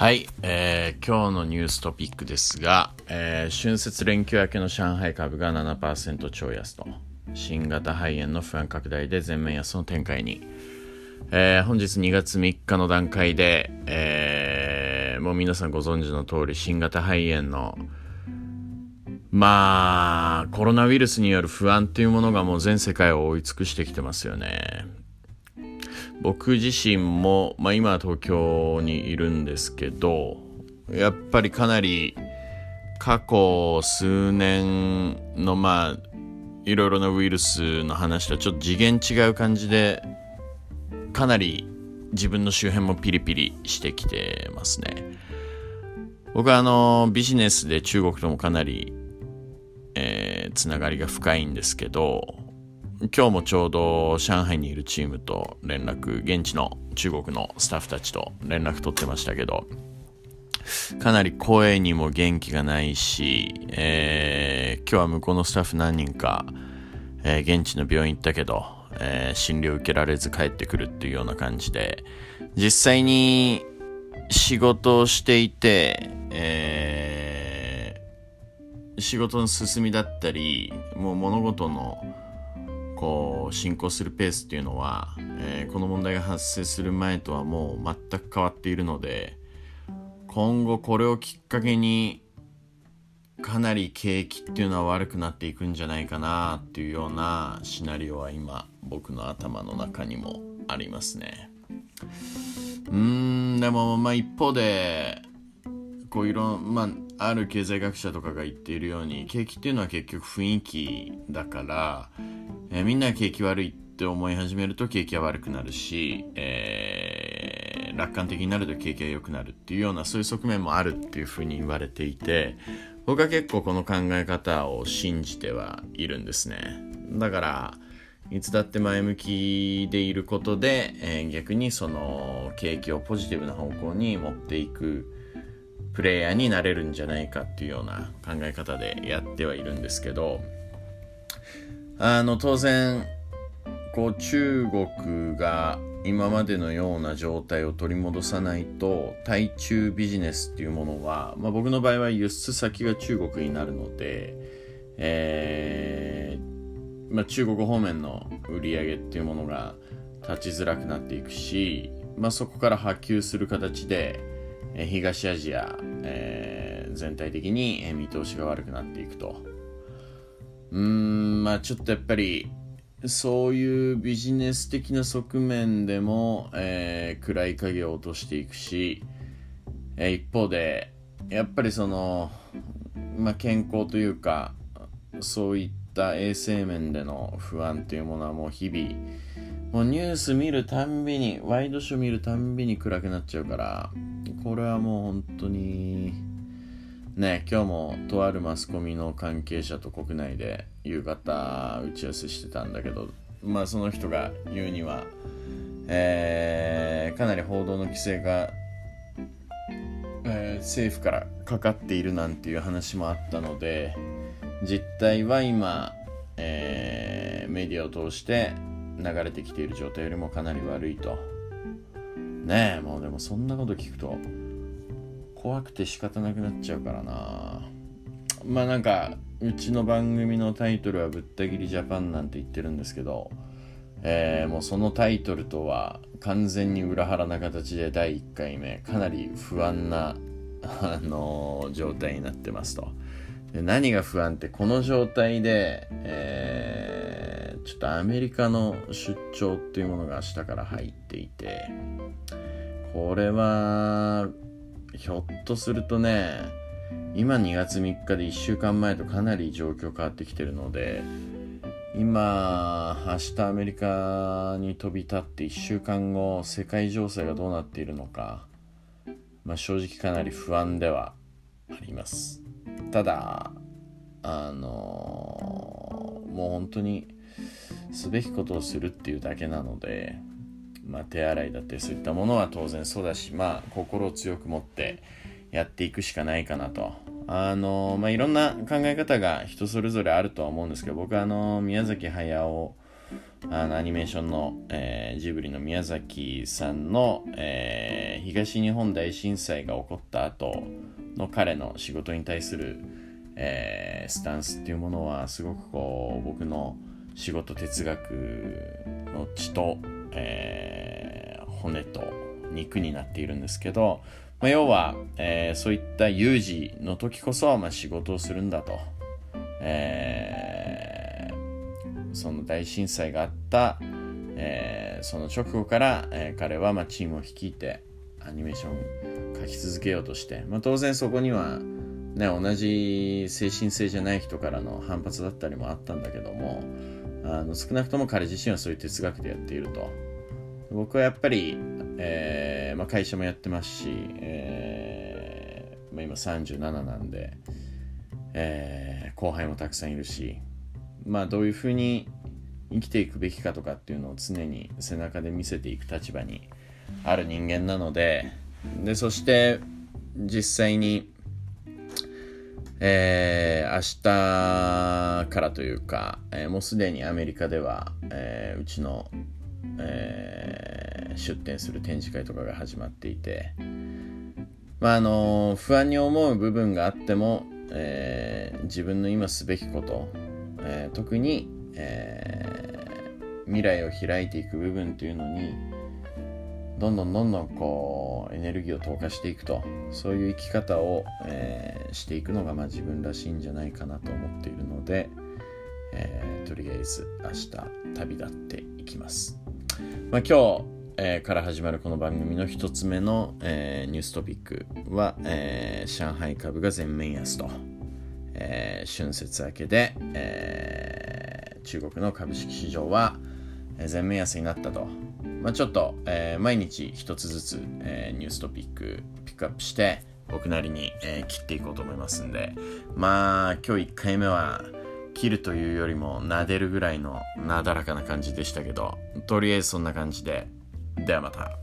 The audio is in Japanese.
はい、えー、今日のニューストピックですが、えー、春節連休明けの上海株が7%超安と、新型肺炎の不安拡大で全面安の展開に、えー、本日2月3日の段階で、えー、もう皆さんご存知の通り新型肺炎のまあ、コロナウイルスによる不安っていうものがもう全世界を覆い尽くしてきてますよね。僕自身も、まあ、今東京にいるんですけどやっぱりかなり過去数年のまあいろいろなウイルスの話とはちょっと次元違う感じでかなり自分の周辺もピリピリしてきてますね。僕はあのビジネスで中国ともかなり、えー、つながりが深いんですけど今日もちょうど上海にいるチームと連絡、現地の中国のスタッフたちと連絡取ってましたけど、かなり声にも元気がないし、えー、今日は向こうのスタッフ何人か、えー、現地の病院行ったけど、えー、診療受けられず帰ってくるっていうような感じで、実際に仕事をしていて、えー、仕事の進みだったり、もう物事のこう進行するペースっていうのは、えー、この問題が発生する前とはもう全く変わっているので今後これをきっかけにかなり景気っていうのは悪くなっていくんじゃないかなっていうようなシナリオは今僕の頭の中にもありますね。うーんでもまあ一方でこういろんまあある経済学者とかが言っているように景気っていうのは結局雰囲気だからえー、みんな景気悪いって思い始めると景気は悪くなるし、えー、楽観的になると景気は良くなるっていうようなそういう側面もあるっていうふうに言われていて僕は結構この考え方を信じてはいるんですね。だからいつだって前向きでいることで、えー、逆にその景気をポジティブな方向に持っていくプレイヤーになれるんじゃないかっていうような考え方でやってはいるんですけどあの当然こう中国が今までのような状態を取り戻さないと対中ビジネスっていうものは、まあ、僕の場合は輸出先が中国になるので、えーまあ、中国方面の売り上げっていうものが立ちづらくなっていくし、まあ、そこから波及する形で、え東アジア、えー、全体的に見通しが悪くなっていくと。うん、まあちょっとやっぱり、そういうビジネス的な側面でも、えー、暗い影を落としていくし、えー、一方で、やっぱりその、まあ、健康というか、そういった衛生面での不安というものはもう日々、もうニュース見るたんびに、ワイドショー見るたんびに暗くなっちゃうから、これはもう本当に、ね、今日もとあるマスコミの関係者と国内で夕方打ち合わせしてたんだけど、まあその人が言うには、えー、かなり報道の規制が、えー、政府からかかっているなんていう話もあったので、実態は今、えー、メディアを通して流れてきている状態よりもかなり悪いと。ねえ、もうでもそんなこと聞くと、怖くて仕方なくなっちゃうからなまあなんかうちの番組のタイトルは「ぶった切りジャパン」なんて言ってるんですけど、えー、もうそのタイトルとは完全に裏腹な形で第1回目かなり不安な、あのー、状態になってますとで何が不安ってこの状態で、えー、ちょっとアメリカの出張っていうものが明日から入っていてこれはひょっとするとね、今2月3日で1週間前とかなり状況変わってきてるので、今、明日アメリカに飛び立って1週間後、世界情勢がどうなっているのか、まあ、正直かなり不安ではあります。ただ、あのー、もう本当にすべきことをするっていうだけなので、まあ、手洗いだったりそういったものは当然そうだし、まあ、心を強く持ってやっていくしかないかなと。あのまあ、いろんな考え方が人それぞれあるとは思うんですけど僕はあの宮崎駿あのアニメーションの、えー、ジブリの宮崎さんの、えー、東日本大震災が起こった後の彼の仕事に対する、えー、スタンスっていうものはすごくこう僕の仕事哲学の血と、えー、骨と肉になっているんですけど、まあ、要は、えー、そういった有事の時こそ、まあ、仕事をするんだと、えー、その大震災があった、えー、その直後から、え、彼はまチームを率いてアニメーションを描き続けようとして、まあ、当然そこには、ね、同じ精神性じゃない人からの反発だったりもあったんだけどもあの少なくとも彼自身はそういう哲学でやっていると。僕はやっぱり、えーまあ、会社もやってますし、えーまあ、今37なんで、えー、後輩もたくさんいるし、まあ、どういうふうに生きていくべきかとかっていうのを常に背中で見せていく立場にある人間なのででそして実際に、えー、明日からというか、えー、もうすでにアメリカでは、えー、うちの、え、出展する展示会とかが始まっていて、まああの不安に思う部分があってもえ、自分の今すべきこと、え、特に、え、未来を開いていく部分というのにどんどんどんどんこうエネルギーを投下していくと。そういう生き方を、えー、していくのがまあ自分らしいんじゃないかなと思っているので、えー、とりあえず明日旅立っていきます。まあ、今日えー、から始まるこの番組の一つ目の、え、ニューストピックは、え、上海株が全面安と、え春節明けで、え中国の株式市場は全面安になったと、まあ、ちょっと、え毎日一つずつ、えニューストピックピックアップして僕なりに、え切っていこうと思いますんでまあ今日1回目は切るというよりも撫でるぐらいのなだらかな感じでしたけどとりあえずそんな感じでではまた。